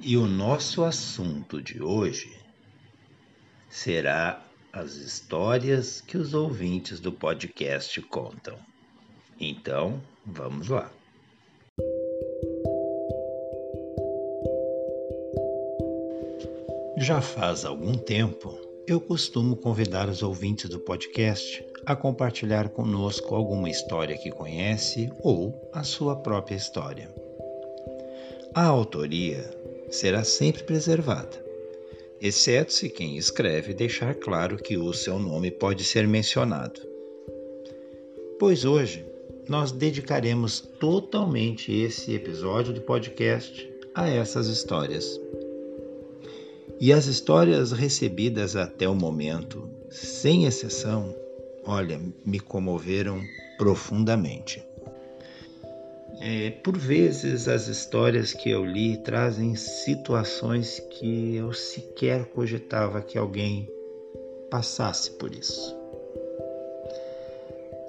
E o nosso assunto de hoje será as histórias que os ouvintes do podcast contam. Então, vamos lá. Já faz algum tempo, eu costumo convidar os ouvintes do podcast a compartilhar conosco alguma história que conhece ou a sua própria história. A autoria será sempre preservada, exceto se quem escreve deixar claro que o seu nome pode ser mencionado. Pois hoje nós dedicaremos totalmente esse episódio do podcast a essas histórias. E as histórias recebidas até o momento, sem exceção, olha, me comoveram profundamente. É, por vezes as histórias que eu li trazem situações que eu sequer cogitava que alguém passasse por isso.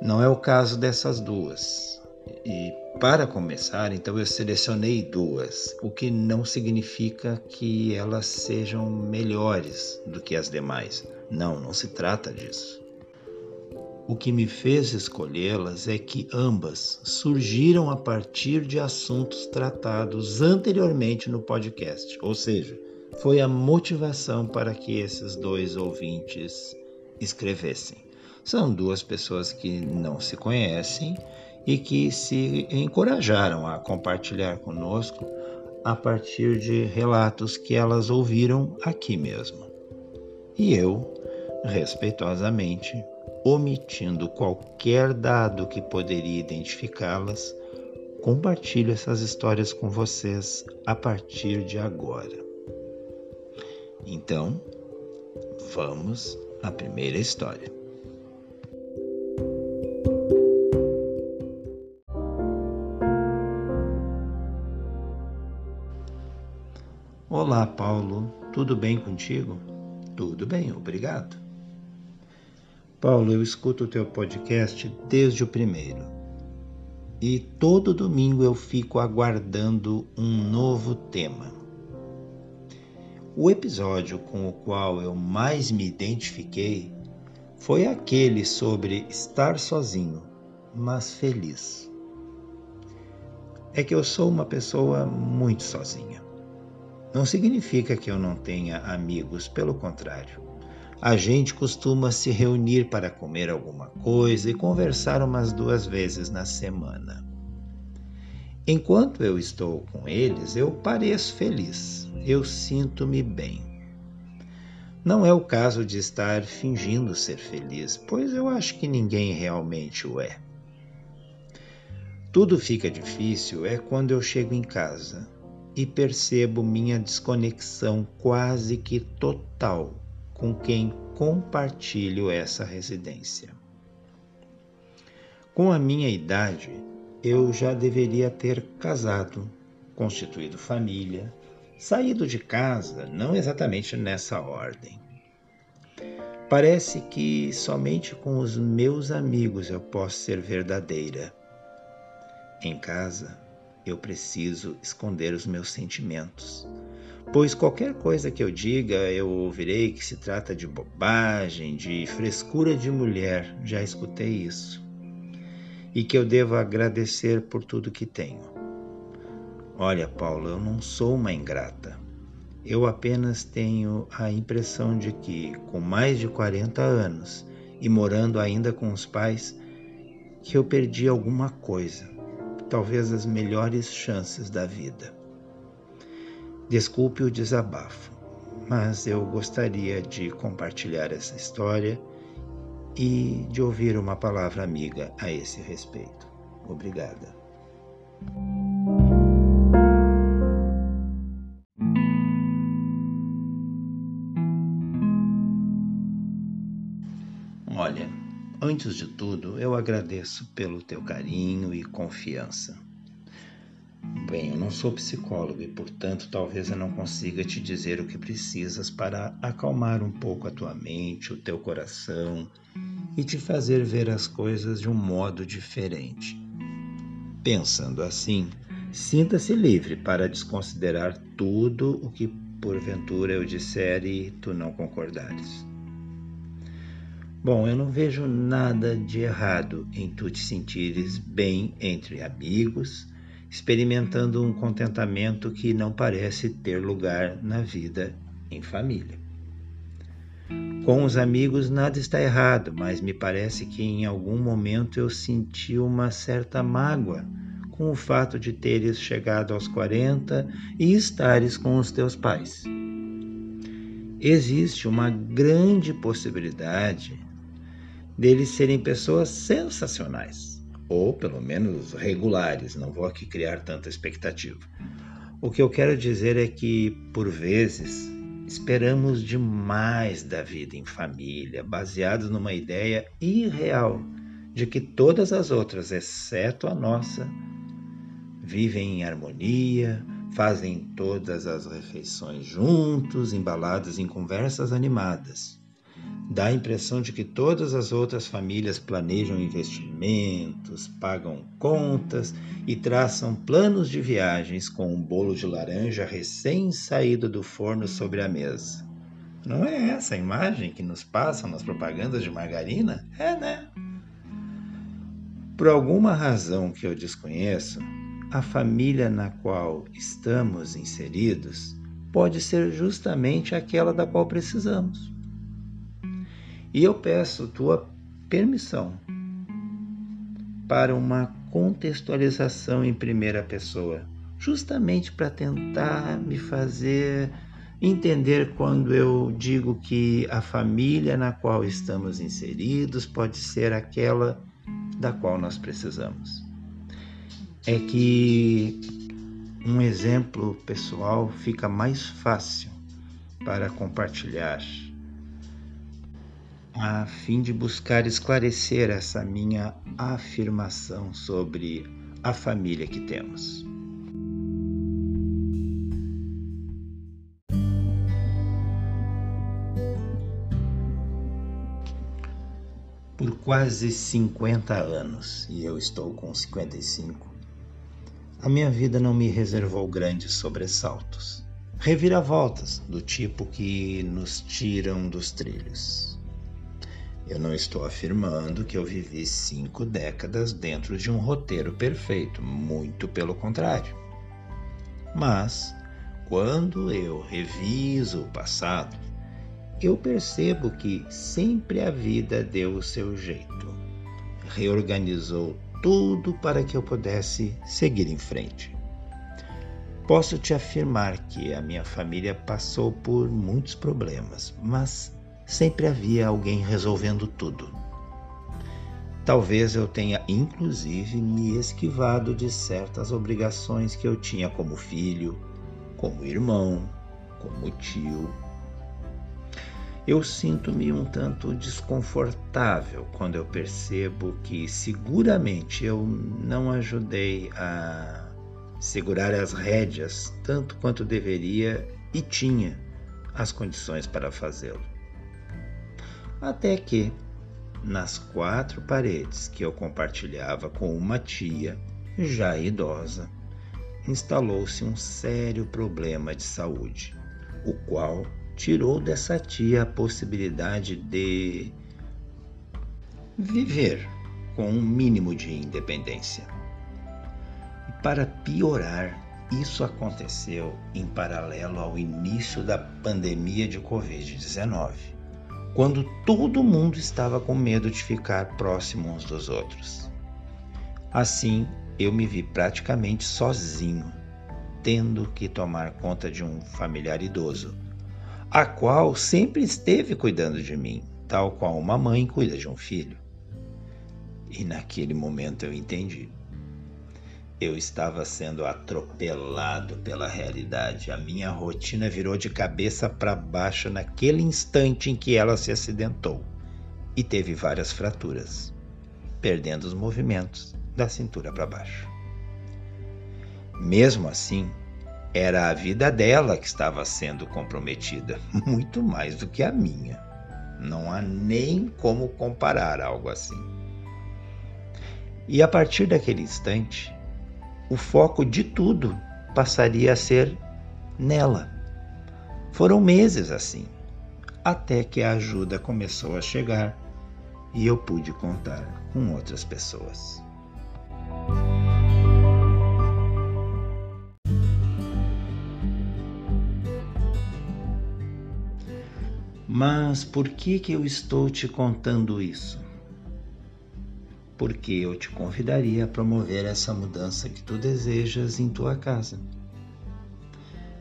Não é o caso dessas duas. E para começar, então eu selecionei duas, o que não significa que elas sejam melhores do que as demais. Não, não se trata disso. O que me fez escolhê-las é que ambas surgiram a partir de assuntos tratados anteriormente no podcast, ou seja, foi a motivação para que esses dois ouvintes escrevessem. São duas pessoas que não se conhecem e que se encorajaram a compartilhar conosco a partir de relatos que elas ouviram aqui mesmo. E eu, respeitosamente, omitindo qualquer dado que poderia identificá-las, compartilho essas histórias com vocês a partir de agora. Então, vamos à primeira história. Olá, Paulo. Tudo bem contigo? Tudo bem, obrigado. Paulo, eu escuto o teu podcast desde o primeiro. E todo domingo eu fico aguardando um novo tema. O episódio com o qual eu mais me identifiquei foi aquele sobre estar sozinho, mas feliz. É que eu sou uma pessoa muito sozinha. Não significa que eu não tenha amigos, pelo contrário a gente costuma se reunir para comer alguma coisa e conversar umas duas vezes na semana. Enquanto eu estou com eles, eu pareço feliz, eu sinto-me bem. Não é o caso de estar fingindo ser feliz, pois eu acho que ninguém realmente o é. Tudo fica difícil é quando eu chego em casa e percebo minha desconexão quase que total com quem compartilho essa residência. Com a minha idade, eu já deveria ter casado, constituído família, saído de casa, não exatamente nessa ordem. Parece que somente com os meus amigos eu posso ser verdadeira. Em casa, eu preciso esconder os meus sentimentos, pois qualquer coisa que eu diga eu ouvirei que se trata de bobagem, de frescura de mulher, já escutei isso, e que eu devo agradecer por tudo que tenho. Olha, Paulo, eu não sou uma ingrata. Eu apenas tenho a impressão de que, com mais de 40 anos e morando ainda com os pais, que eu perdi alguma coisa, talvez as melhores chances da vida. Desculpe o desabafo, mas eu gostaria de compartilhar essa história e de ouvir uma palavra amiga a esse respeito. Obrigada. Olha, antes de tudo, eu agradeço pelo teu carinho e confiança. Bem, eu não sou psicólogo e, portanto, talvez eu não consiga te dizer o que precisas para acalmar um pouco a tua mente, o teu coração e te fazer ver as coisas de um modo diferente. Pensando assim, sinta-se livre para desconsiderar tudo o que porventura eu disser e tu não concordares. Bom, eu não vejo nada de errado em tu te sentires bem entre amigos, experimentando um contentamento que não parece ter lugar na vida em família. Com os amigos nada está errado, mas me parece que em algum momento eu senti uma certa mágoa com o fato de teres chegado aos 40 e estares com os teus pais. Existe uma grande possibilidade deles serem pessoas sensacionais, ou pelo menos regulares, não vou aqui criar tanta expectativa. O que eu quero dizer é que, por vezes, esperamos demais da vida em família, baseados numa ideia irreal de que todas as outras, exceto a nossa, vivem em harmonia, fazem todas as refeições juntos, embalados em conversas animadas. Dá a impressão de que todas as outras famílias planejam investimentos, pagam contas e traçam planos de viagens com um bolo de laranja recém-saído do forno sobre a mesa. Não é essa a imagem que nos passam nas propagandas de margarina? É, né? Por alguma razão que eu desconheço, a família na qual estamos inseridos pode ser justamente aquela da qual precisamos. E eu peço tua permissão para uma contextualização em primeira pessoa, justamente para tentar me fazer entender quando eu digo que a família na qual estamos inseridos pode ser aquela da qual nós precisamos. É que um exemplo pessoal fica mais fácil para compartilhar a fim de buscar esclarecer essa minha afirmação sobre a família que temos. Por quase 50 anos, e eu estou com 55, a minha vida não me reservou grandes sobressaltos. Reviravoltas do tipo que nos tiram dos trilhos. Eu não estou afirmando que eu vivi cinco décadas dentro de um roteiro perfeito, muito pelo contrário. Mas, quando eu reviso o passado, eu percebo que sempre a vida deu o seu jeito, reorganizou tudo para que eu pudesse seguir em frente. Posso te afirmar que a minha família passou por muitos problemas, mas sempre havia alguém resolvendo tudo. Talvez eu tenha inclusive me esquivado de certas obrigações que eu tinha como filho, como irmão, como tio. Eu sinto-me um tanto desconfortável quando eu percebo que seguramente eu não ajudei a segurar as rédeas tanto quanto deveria e tinha as condições para fazê-lo. Até que, nas quatro paredes que eu compartilhava com uma tia, já idosa, instalou-se um sério problema de saúde, o qual tirou dessa tia a possibilidade de viver com um mínimo de independência. E para piorar, isso aconteceu em paralelo ao início da pandemia de Covid-19 quando todo mundo estava com medo de ficar próximo uns dos outros. Assim, eu me vi praticamente sozinho, tendo que tomar conta de um familiar idoso, a qual sempre esteve cuidando de mim, tal qual uma mãe cuida de um filho. E naquele momento eu entendi. Eu estava sendo atropelado pela realidade. A minha rotina virou de cabeça para baixo naquele instante em que ela se acidentou e teve várias fraturas. perdendo os movimentos da cintura para baixo. Mesmo assim, era a vida dela que estava sendo comprometida, muito mais do que a minha. Não há nem como comparar algo assim. E a partir daquele instante, o foco de tudo passaria a ser nela. Foram meses assim, até que a ajuda começou a chegar e eu pude contar com outras pessoas. Mas por que que eu estou te contando isso? Porque eu te convidaria a promover essa mudança que tu desejas em tua casa.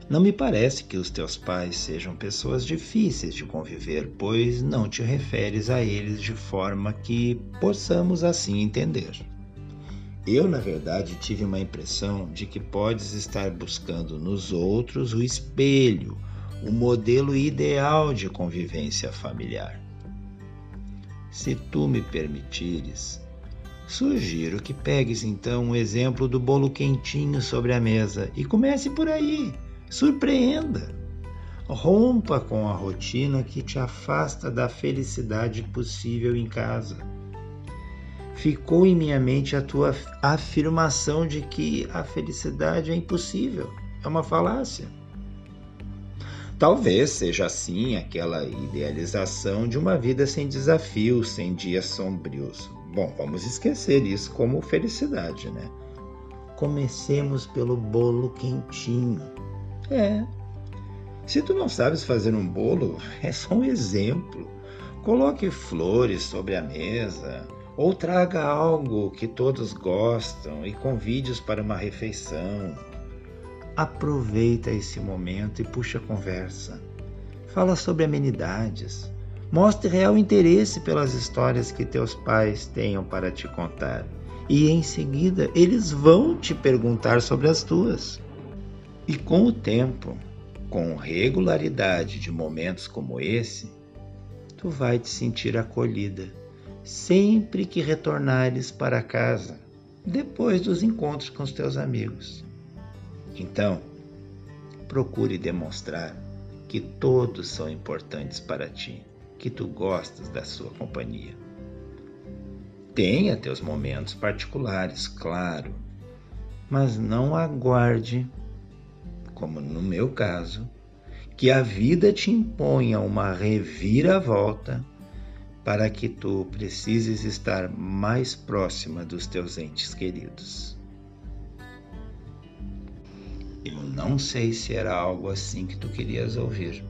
Não me parece que os teus pais sejam pessoas difíceis de conviver, pois não te referes a eles de forma que possamos assim entender. Eu, na verdade, tive uma impressão de que podes estar buscando nos outros o espelho, o modelo ideal de convivência familiar. Se tu me permitires, sugiro que pegues então o um exemplo do bolo quentinho sobre a mesa e comece por aí Surpreenda. Rompa com a rotina que te afasta da felicidade possível em casa. Ficou em minha mente a tua afirmação de que a felicidade é impossível, é uma falácia. Talvez seja assim aquela idealização de uma vida sem desafios, sem dias sombrios. Bom, vamos esquecer isso como felicidade, né? Comecemos pelo bolo quentinho. É. Se tu não sabes fazer um bolo, é só um exemplo. Coloque flores sobre a mesa, ou traga algo que todos gostam e convide-os para uma refeição. Aproveita esse momento e puxa a conversa. Fala sobre amenidades. Mostre real interesse pelas histórias que teus pais tenham para te contar. E em seguida eles vão te perguntar sobre as tuas. E com o tempo, com regularidade de momentos como esse, tu vai te sentir acolhida sempre que retornares para casa depois dos encontros com os teus amigos. Então, procure demonstrar que todos são importantes para ti, que tu gostas da sua companhia. Tenha teus momentos particulares, claro, mas não aguarde como no meu caso, que a vida te imponha uma reviravolta para que tu precises estar mais próxima dos teus entes queridos. Eu não sei se era algo assim que tu querias ouvir,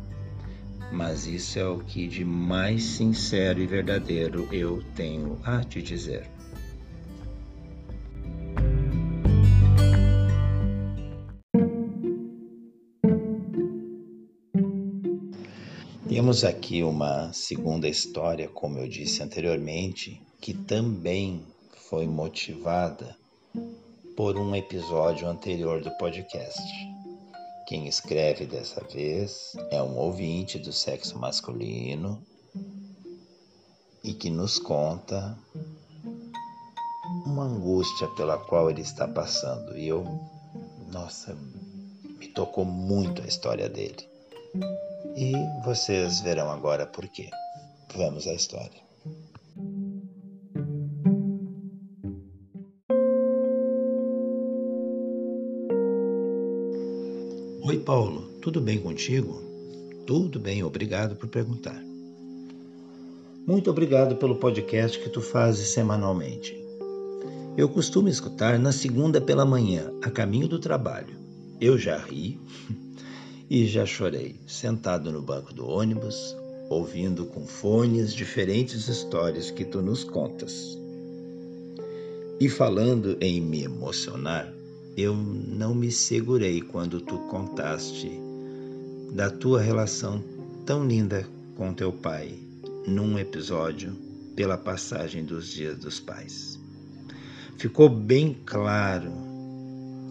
mas isso é o que de mais sincero e verdadeiro eu tenho a te dizer. Temos aqui uma segunda história, como eu disse anteriormente, que também foi motivada por um episódio anterior do podcast. Quem escreve dessa vez é um ouvinte do sexo masculino e que nos conta uma angústia pela qual ele está passando. E eu, nossa, me tocou muito a história dele. E vocês verão agora por quê. Vamos à história. Paulo, tudo bem contigo? Tudo bem, obrigado por perguntar. Muito obrigado pelo podcast que tu fazes semanalmente. Eu costumo escutar na segunda pela manhã, a caminho do trabalho. Eu já ri, e já chorei, sentado no banco do ônibus, ouvindo com fones diferentes histórias que tu nos contas. E falando em me emocionar, eu não me segurei quando tu contaste da tua relação tão linda com teu pai num episódio pela passagem dos dias dos pais. Ficou bem claro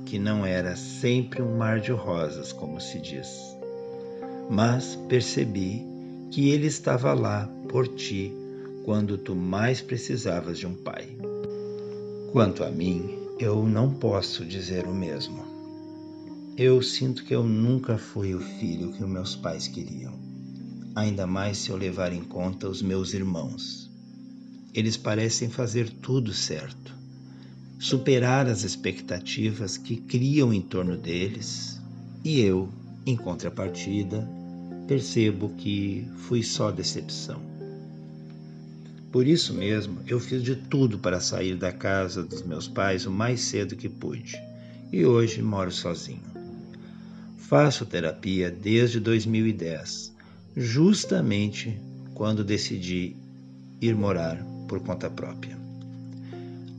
que não era sempre um mar de rosas, como se diz, mas percebi que ele estava lá por ti quando tu mais precisavas de um pai. Quanto a mim, eu não posso dizer o mesmo. Eu sinto que eu nunca fui o filho que meus pais queriam, ainda mais se eu levar em conta os meus irmãos. Eles parecem fazer tudo certo, superar as expectativas que criam em torno deles, e eu, em contrapartida, percebo que fui só decepção. Por isso mesmo, eu fiz de tudo para sair da casa dos meus pais o mais cedo que pude e hoje moro sozinho. Faço terapia desde 2010, justamente quando decidi ir morar por conta própria.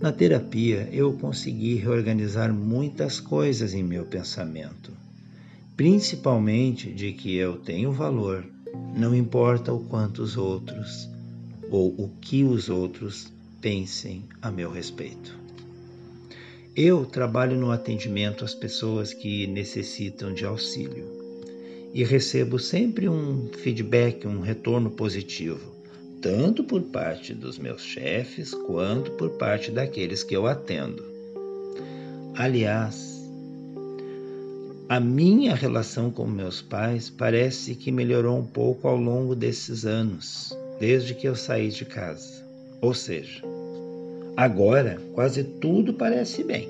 Na terapia, eu consegui reorganizar muitas coisas em meu pensamento principalmente de que eu tenho valor, não importa o quanto os outros ou o que os outros pensem a meu respeito. Eu trabalho no atendimento às pessoas que necessitam de auxílio e recebo sempre um feedback, um retorno positivo, tanto por parte dos meus chefes quanto por parte daqueles que eu atendo. Aliás, a minha relação com meus pais parece que melhorou um pouco ao longo desses anos, desde que eu saí de casa. Ou seja, agora quase tudo parece bem.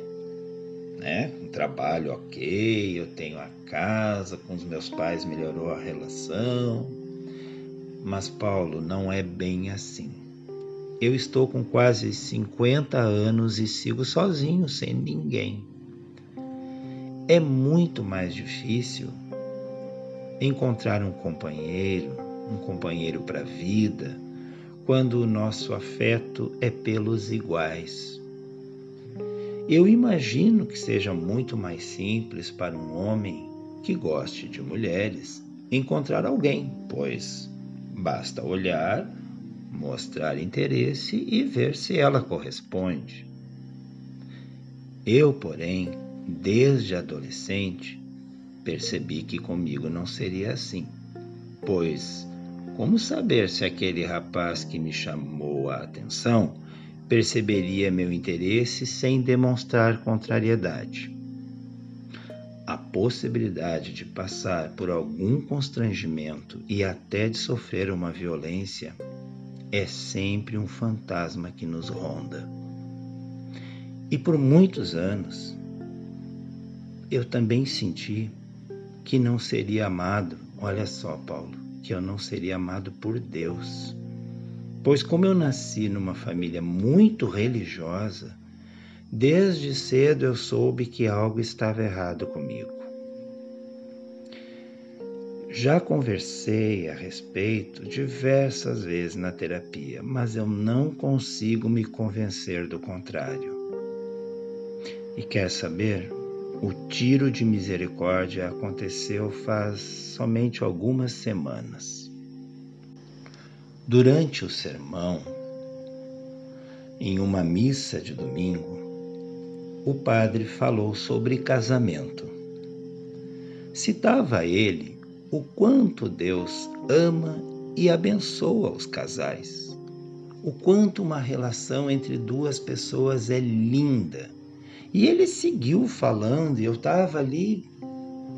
Né? Um trabalho ok, eu tenho a casa, com os meus pais melhorou a relação. Mas, Paulo, não é bem assim. Eu estou com quase 50 anos e sigo sozinho, sem ninguém é muito mais difícil encontrar um companheiro, um companheiro para a vida, quando o nosso afeto é pelos iguais. Eu imagino que seja muito mais simples para um homem que goste de mulheres encontrar alguém, pois basta olhar, mostrar interesse e ver se ela corresponde. Eu, porém, Desde adolescente, percebi que comigo não seria assim, pois como saber se aquele rapaz que me chamou a atenção perceberia meu interesse sem demonstrar contrariedade? A possibilidade de passar por algum constrangimento e até de sofrer uma violência é sempre um fantasma que nos ronda. E por muitos anos eu também senti que não seria amado. Olha só, Paulo, que eu não seria amado por Deus. Pois, como eu nasci numa família muito religiosa, desde cedo eu soube que algo estava errado comigo. Já conversei a respeito diversas vezes na terapia, mas eu não consigo me convencer do contrário. E quer saber? O tiro de misericórdia aconteceu faz somente algumas semanas. Durante o sermão, em uma missa de domingo, o padre falou sobre casamento. Citava ele o quanto Deus ama e abençoa os casais, o quanto uma relação entre duas pessoas é linda e ele seguiu falando, e eu estava ali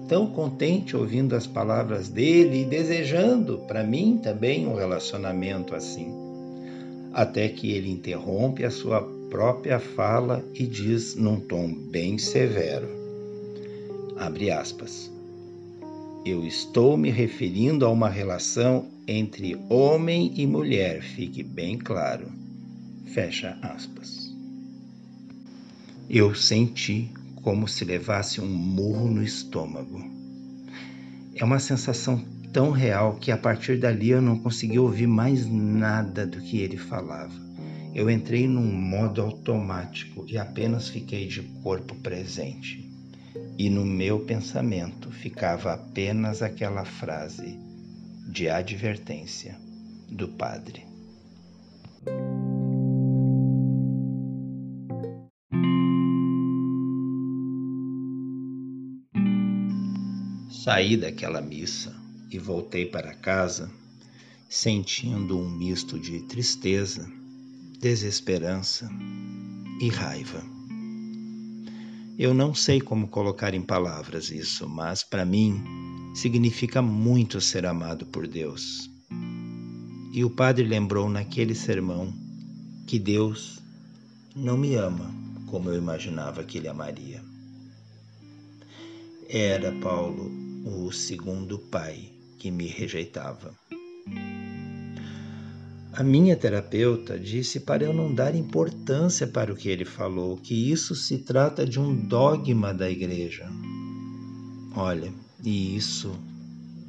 tão contente ouvindo as palavras dele e desejando para mim também um relacionamento assim. Até que ele interrompe a sua própria fala e diz num tom bem severo: abre aspas. Eu estou me referindo a uma relação entre homem e mulher, fique bem claro. Fecha aspas. Eu senti como se levasse um murro no estômago. É uma sensação tão real que a partir dali eu não consegui ouvir mais nada do que ele falava. Eu entrei num modo automático e apenas fiquei de corpo presente. E no meu pensamento ficava apenas aquela frase de advertência do padre. Saí daquela missa e voltei para casa sentindo um misto de tristeza, desesperança e raiva. Eu não sei como colocar em palavras isso, mas para mim significa muito ser amado por Deus. E o padre lembrou naquele sermão que Deus não me ama como eu imaginava que ele amaria. Era Paulo o segundo pai que me rejeitava. A minha terapeuta disse para eu não dar importância para o que ele falou, que isso se trata de um dogma da igreja. Olha, e isso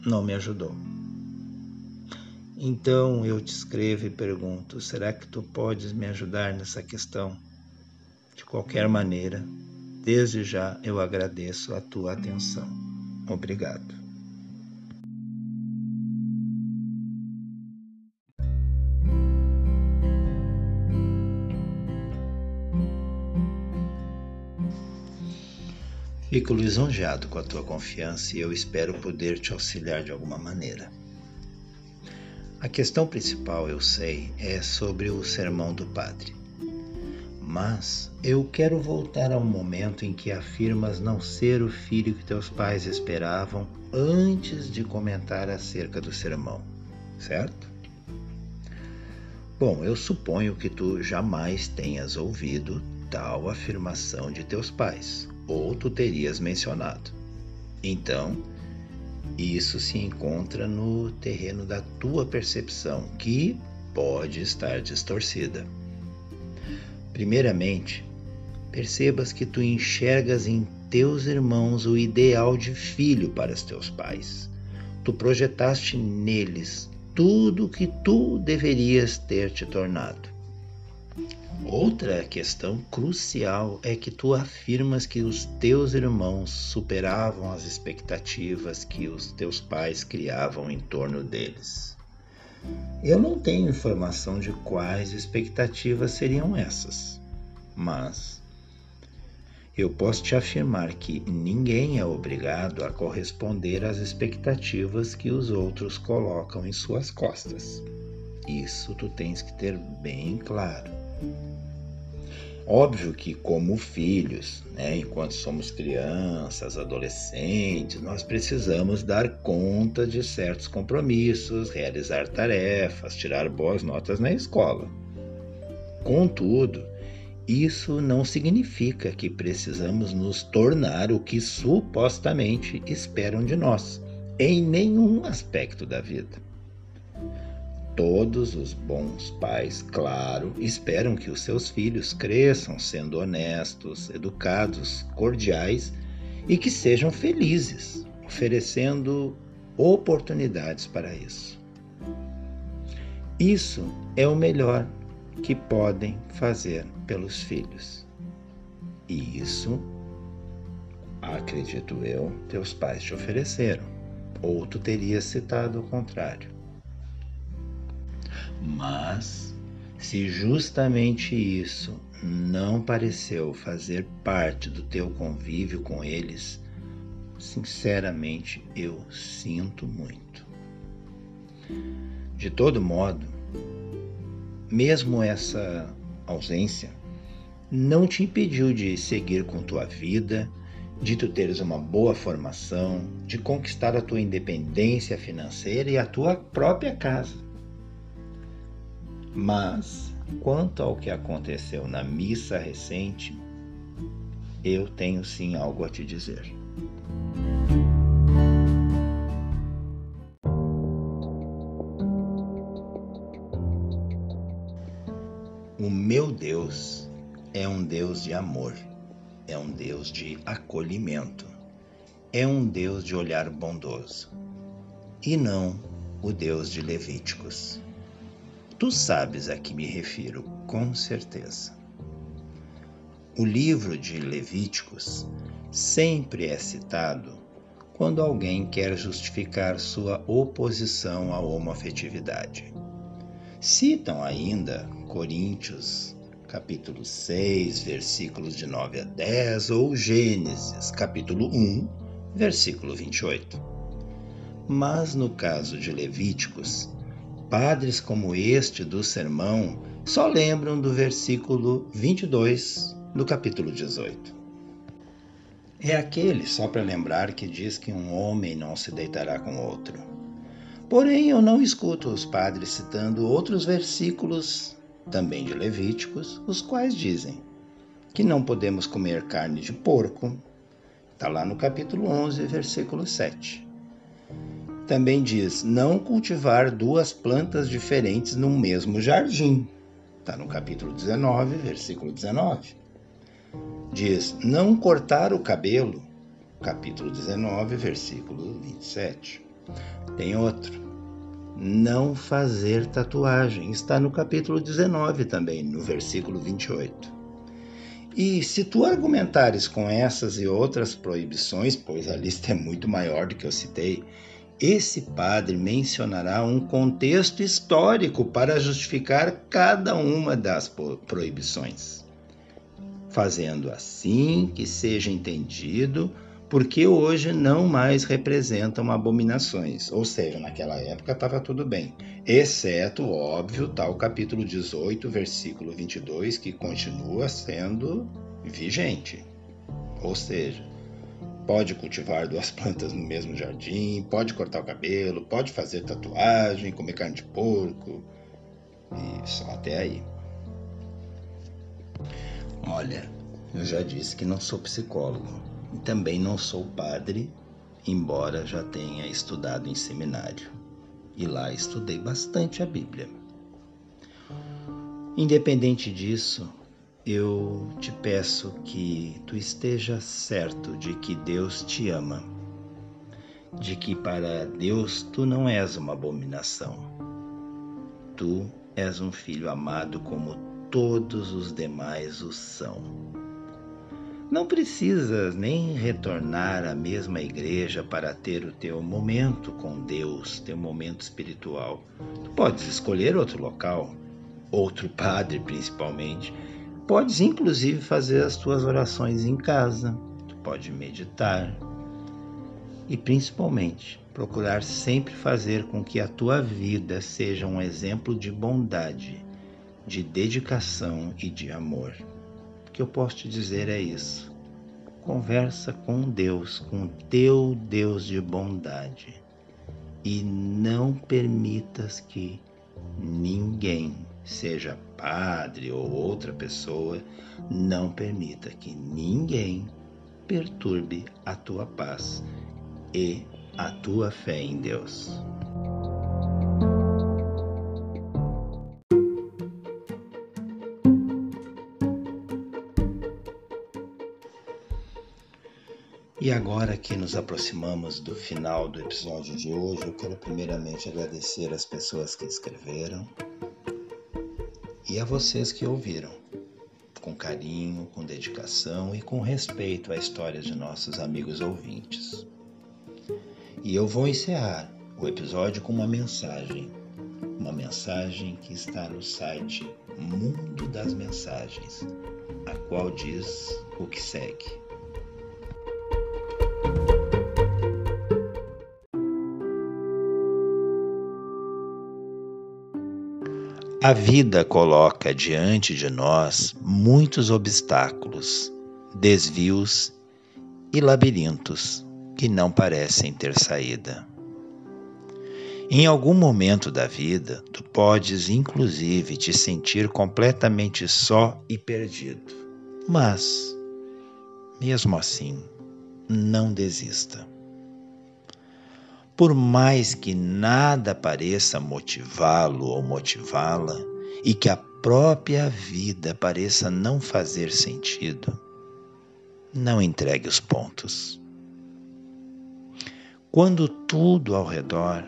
não me ajudou. Então eu te escrevo e pergunto: será que tu podes me ajudar nessa questão? De qualquer maneira, desde já eu agradeço a tua atenção. Obrigado. Fico lisonjeado com a tua confiança e eu espero poder te auxiliar de alguma maneira. A questão principal, eu sei, é sobre o sermão do Padre. Mas eu quero voltar ao momento em que afirmas não ser o filho que teus pais esperavam antes de comentar acerca do sermão, certo? Bom, eu suponho que tu jamais tenhas ouvido tal afirmação de teus pais, ou tu terias mencionado. Então, isso se encontra no terreno da tua percepção, que pode estar distorcida. Primeiramente, percebas que tu enxergas em teus irmãos o ideal de filho para os teus pais. Tu projetaste neles tudo o que tu deverias ter te tornado. Outra questão crucial é que tu afirmas que os teus irmãos superavam as expectativas que os teus pais criavam em torno deles. Eu não tenho informação de quais expectativas seriam essas, mas eu posso te afirmar que ninguém é obrigado a corresponder às expectativas que os outros colocam em suas costas. Isso tu tens que ter bem claro. Óbvio que, como filhos, né, enquanto somos crianças, adolescentes, nós precisamos dar conta de certos compromissos, realizar tarefas, tirar boas notas na escola. Contudo, isso não significa que precisamos nos tornar o que supostamente esperam de nós, em nenhum aspecto da vida. Todos os bons pais, claro, esperam que os seus filhos cresçam sendo honestos, educados, cordiais e que sejam felizes, oferecendo oportunidades para isso. Isso é o melhor que podem fazer pelos filhos. E isso, acredito eu, teus pais te ofereceram. Ou tu terias citado o contrário. Mas, se justamente isso não pareceu fazer parte do teu convívio com eles, sinceramente eu sinto muito. De todo modo, mesmo essa ausência não te impediu de seguir com tua vida, de tu teres uma boa formação, de conquistar a tua independência financeira e a tua própria casa. Mas, quanto ao que aconteceu na missa recente, eu tenho sim algo a te dizer. O meu Deus é um Deus de amor, é um Deus de acolhimento, é um Deus de olhar bondoso, e não o Deus de Levíticos. Tu sabes a que me refiro, com certeza. O livro de Levíticos sempre é citado quando alguém quer justificar sua oposição à homoafetividade. Citam ainda Coríntios, capítulo 6, versículos de 9 a 10, ou Gênesis, capítulo 1, versículo 28. Mas no caso de Levíticos, padres como este do sermão só lembram do versículo 22 do capítulo 18. É aquele, só para lembrar, que diz que um homem não se deitará com outro. Porém, eu não escuto os padres citando outros versículos, também de Levíticos, os quais dizem que não podemos comer carne de porco. Está lá no capítulo 11, versículo 7. Também diz não cultivar duas plantas diferentes no mesmo jardim. Está no capítulo 19, versículo 19. Diz não cortar o cabelo. Capítulo 19, versículo 27. Tem outro. Não fazer tatuagem. Está no capítulo 19 também, no versículo 28. E se tu argumentares com essas e outras proibições, pois a lista é muito maior do que eu citei, esse padre mencionará um contexto histórico para justificar cada uma das proibições, fazendo assim que seja entendido porque hoje não mais representam abominações, ou seja, naquela época estava tudo bem, exceto, óbvio, tal capítulo 18, versículo 22, que continua sendo vigente. Ou seja, pode cultivar duas plantas no mesmo jardim, pode cortar o cabelo, pode fazer tatuagem, comer carne de porco, e só até aí. Olha, eu já disse que não sou psicólogo e também não sou padre, embora já tenha estudado em seminário. E lá estudei bastante a Bíblia. Independente disso, eu te peço que tu esteja certo de que Deus te ama, de que para Deus tu não és uma abominação. Tu és um filho amado como todos os demais o são. Não precisas nem retornar à mesma igreja para ter o teu momento com Deus, teu momento espiritual. Tu podes escolher outro local, outro padre principalmente. Podes inclusive fazer as tuas orações em casa. Tu pode meditar e principalmente procurar sempre fazer com que a tua vida seja um exemplo de bondade, de dedicação e de amor. O que eu posso te dizer é isso. Conversa com Deus, com teu Deus de bondade. E não permitas que ninguém, seja padre ou outra pessoa, não permita que ninguém perturbe a tua paz e a tua fé em Deus. E agora que nos aproximamos do final do episódio de hoje, eu quero primeiramente agradecer as pessoas que escreveram e a vocês que ouviram, com carinho, com dedicação e com respeito à história de nossos amigos ouvintes. E eu vou encerrar o episódio com uma mensagem, uma mensagem que está no site Mundo das Mensagens, a qual diz o que segue. A vida coloca diante de nós muitos obstáculos, desvios e labirintos que não parecem ter saída. Em algum momento da vida, tu podes inclusive te sentir completamente só e perdido. Mas, mesmo assim, não desista. Por mais que nada pareça motivá-lo ou motivá-la, e que a própria vida pareça não fazer sentido, não entregue os pontos. Quando tudo ao redor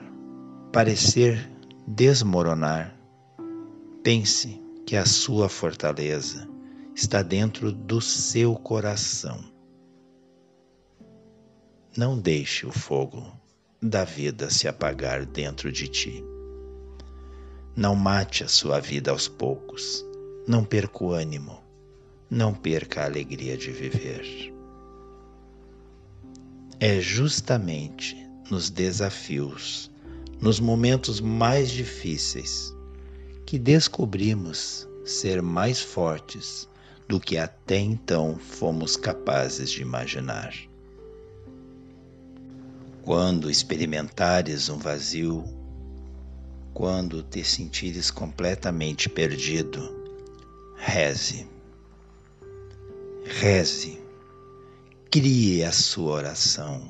parecer desmoronar, pense que a sua fortaleza está dentro do seu coração não deixe o fogo da vida se apagar dentro de ti. Não mate a sua vida aos poucos. Não perca o ânimo. Não perca a alegria de viver. É justamente nos desafios, nos momentos mais difíceis, que descobrimos ser mais fortes do que até então fomos capazes de imaginar. Quando experimentares um vazio, quando te sentires completamente perdido, reze. Reze. Crie a sua oração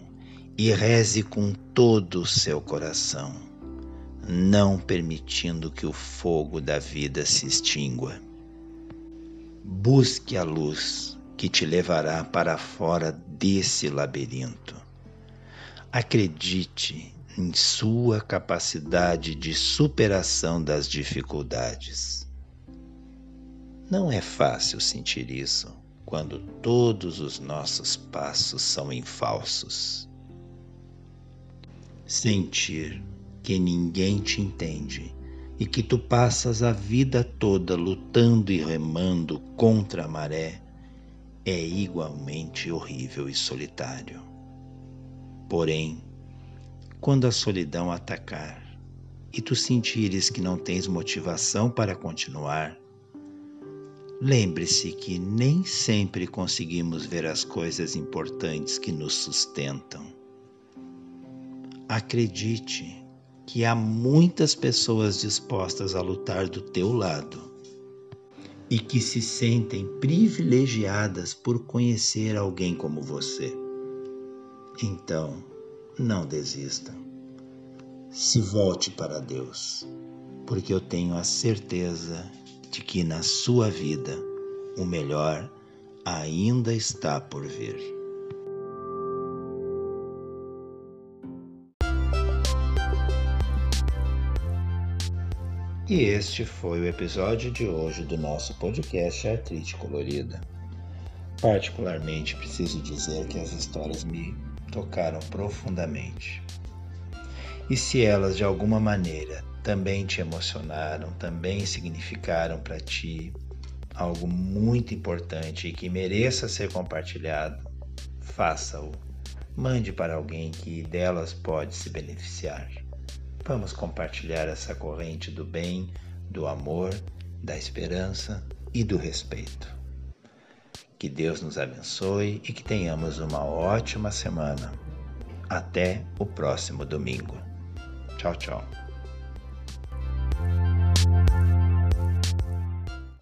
e reze com todo o seu coração, não permitindo que o fogo da vida se extingua. Busque a luz que te levará para fora desse labirinto. Acredite em sua capacidade de superação das dificuldades. Não é fácil sentir isso quando todos os nossos passos são falsos. Sentir que ninguém te entende e que tu passas a vida toda lutando e remando contra a maré é igualmente horrível e solitário. Porém, quando a solidão atacar e tu sentires que não tens motivação para continuar, lembre-se que nem sempre conseguimos ver as coisas importantes que nos sustentam. Acredite que há muitas pessoas dispostas a lutar do teu lado e que se sentem privilegiadas por conhecer alguém como você. Então, não desista. Se volte para Deus, porque eu tenho a certeza de que na sua vida o melhor ainda está por vir. E este foi o episódio de hoje do nosso podcast Artrite Colorida. Particularmente preciso dizer que as histórias me tocaram profundamente. E se elas de alguma maneira também te emocionaram, também significaram para ti algo muito importante e que mereça ser compartilhado, faça-o. Mande para alguém que delas pode se beneficiar. Vamos compartilhar essa corrente do bem, do amor, da esperança e do respeito. Que Deus nos abençoe e que tenhamos uma ótima semana. Até o próximo domingo. Tchau, tchau.